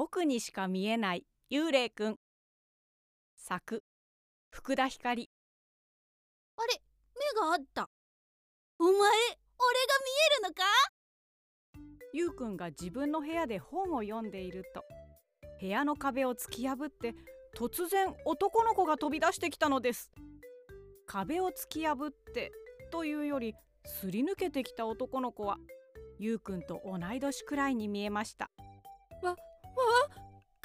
僕にしか見えない幽霊くん。作福田光。あれ目があった。お前俺が見えるのか？ゆうくんが自分の部屋で本を読んでいると部屋の壁を突き破って突然男の子が飛び出してきたのです。壁を突き破ってというよりすり抜けてきた男の子はゆうくんと同い年くらいに見えました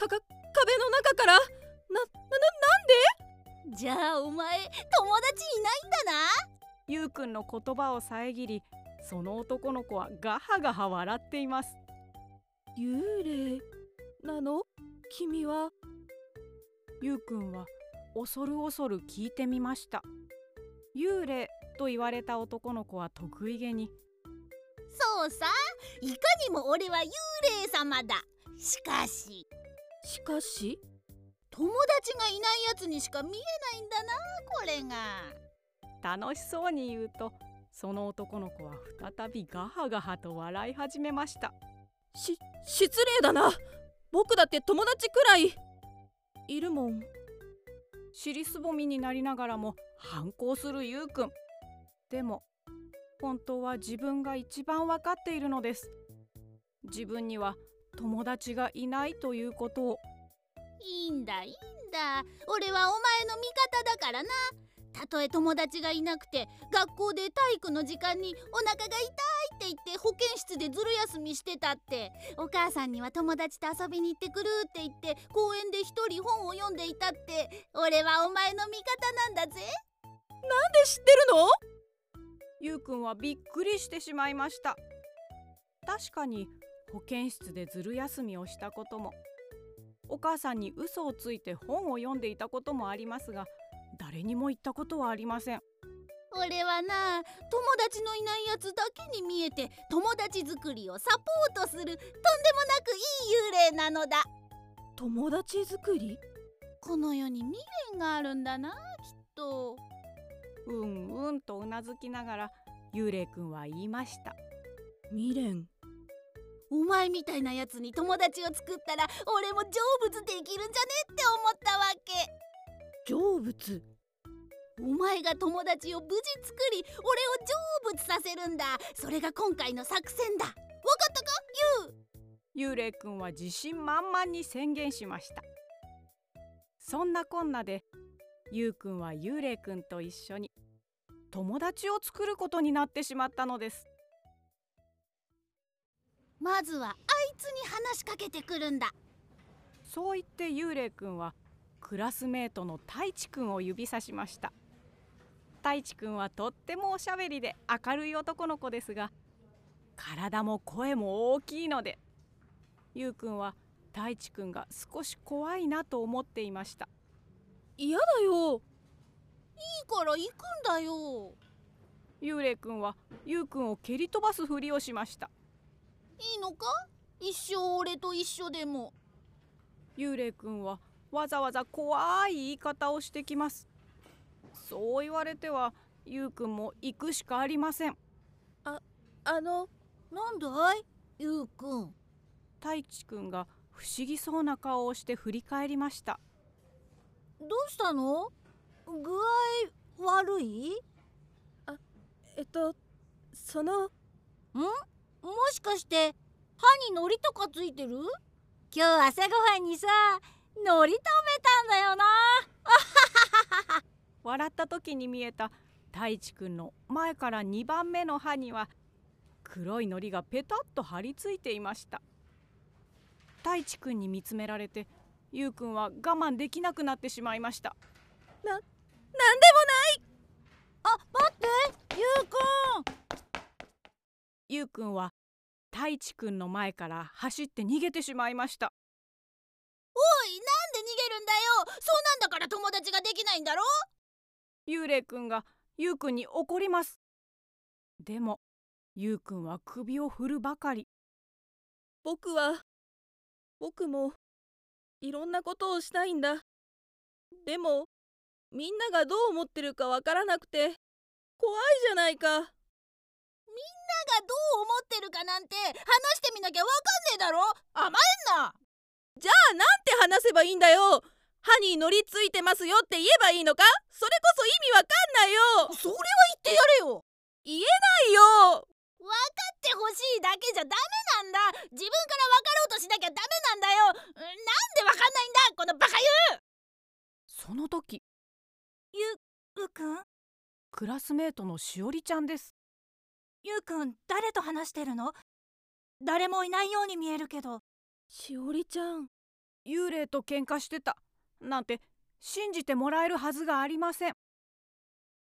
かか壁の中から？ななななんで？じゃあお前友達いないんだな？ゆうくんの言葉を遮りその男の子はガハガハ笑っています。幽霊？なの？君は？ゆうくんは恐る恐る聞いてみました。幽霊と言われた男の子は得意げに。そうさ。いかにも俺は幽霊様だ。しかししかし友達がいないやつにしか見えないんだなこれが。楽しそうに言うとその男の子は再びガハガハと笑い始めました。し失礼だな。僕だって友達くらい。いるもん。尻すぼみになりながらも反抗するゆうくんでも本当は自分が一番わかっているのです。自分には友達がいないということ。をいいんだいいんだ。俺はお前の味方だからな。たとえ友達がいなくて学校で体育の時間にお腹が痛いって言って保健室でずる休みしてたって。お母さんには友達と遊びに行ってくるって言って公園で一人本を読んでいたって。俺はお前の味方なんだぜ。なんで知ってるの？ゆうくんはびっくりしてしまいました。確かに保健室でずる休みをしたことも。お母さんに嘘をついて本を読んでいたこともありますが誰にも言ったことはありません。俺はな友達のいないやつだけに見えて友達作りをサポートするとんでもなくいい幽霊なのだ。友達作り？この世に未練があるんだなきっと。うんうんとうなずきながら幽霊くんは言いました。未練？お前みたいなやつに友達を作ったら俺も成仏できるんじゃねって思ったわけ。成仏？お前が友達を無事作り俺を成仏させるんだ。それが今回の作戦だ。わかったか？ユウ幽霊くんは自信満々に宣言しました。そんなこんなでゆうくんは幽霊くんと一緒に友達を作ることになってしまったのですまずはあいつに話しかけてくるんだ。そう言って幽霊くんはクラスメートの太一くんを指さしました。太一くんはとってもおしゃべりで明るい男の子ですが体も声も大きいのでゆうくんは太一くんが少し怖いなと思っていました。嫌だよ。いいから行くんだよ。幽霊くんはゆうくんを蹴り飛ばすふりをしましたいいのか？一生俺と一緒でも。幽霊くんはわざわざ怖い言い方をしてきます。そう言われてはゆうくんも行くしかありません。ああのなんだい？ゆうくん。太一くんが不思議そうな顔をして振り返りました。どうしたの？具合悪い？あえっとそのん？もしかして歯にのりとかついてる？今日朝ごはんにさのり食べたんだよな。笑った時に見えた太一くんの前から2番目の歯には黒いのりがペタッと張り付いていました。太一くんに見つめられてゆうくんは我慢できなくなってしまいました。な、なんでもない！あ、待ってゆうくん。ゆうくんは太一くんの前から走って逃げてしまいました。おいなんで逃げるんだよ。そうなんだから友達ができないんだろ。幽霊くんがゆうくんに怒ります。でもゆうくんは首を振るばかり。僕は僕もいろんなことをしたいんだ。でもみんながどう思ってるかわからなくて怖いじゃないかってるかなんて話してみなきゃわかんねえだろ。甘えんな。じゃあなんて話せばいいんだよ。歯に乗りついてますよって言えばいいのか？それこそ意味わかんないよ。それは言ってやれよ。言えないよ。分かってほしいだけじゃダメなんだ。自分から分かろうとしなきゃダメなんだよ。なんで分かんないんだ？このバカユその時うくん？クラスメートのしおりちゃんですゆうくん誰と話してるの？誰もいないように見えるけど。しおりちゃん。幽霊と喧嘩してた。なんて信じてもらえるはずがありません。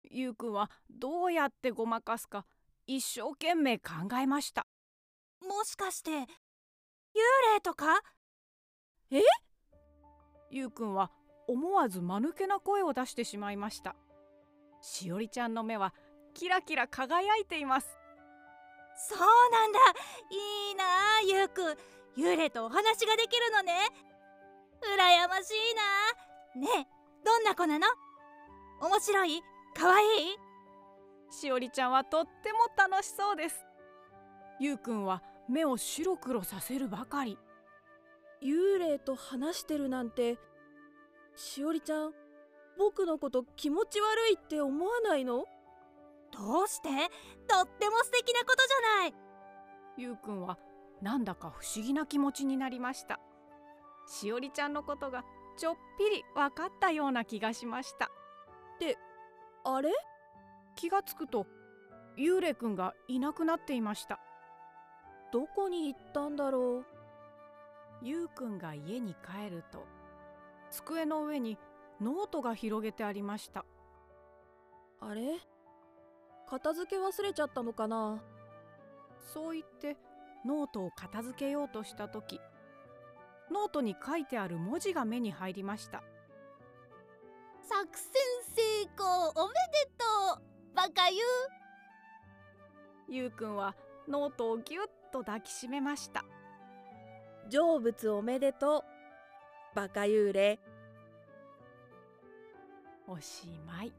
ゆうくんはどうやってごまかすか。一生懸命考えました。もしかして幽霊とか？ゆうくんは思わず間抜けな声を出してしまいました。しおりちゃんの目はキラキラ輝いていますそうなんだ。いいなあゆうくん。幽霊とお話ができるのね。羨ましいな。ねえどんな子なの？面白い？かわい？いしおりちゃんはとっても楽しそうです。ゆうくんは目を白黒させるばかり。幽霊と話してるなんてしおりちゃん僕のこと気持ち悪いって思わないの？どうして？とっても素敵なことじゃない。ゆうくんはなんだか不思議な気持ちになりました。しおりちゃんのことがちょっぴり分かったような気がしました。あれ？気がつくと幽霊くんがいなくなっていました。どこに行ったんだろう？ゆうくんが家に帰ると机の上にノートが広げてありました。あれ？片付け忘れちゃったのかな？そう言ってノートを片付けようとした時ノートに書いてある文字が目に入りました。作戦成功おめでとうバカ幽霊ゆうくんはノートをぎゅっと抱きしめました。成仏おめでとうバカ幽霊おしまい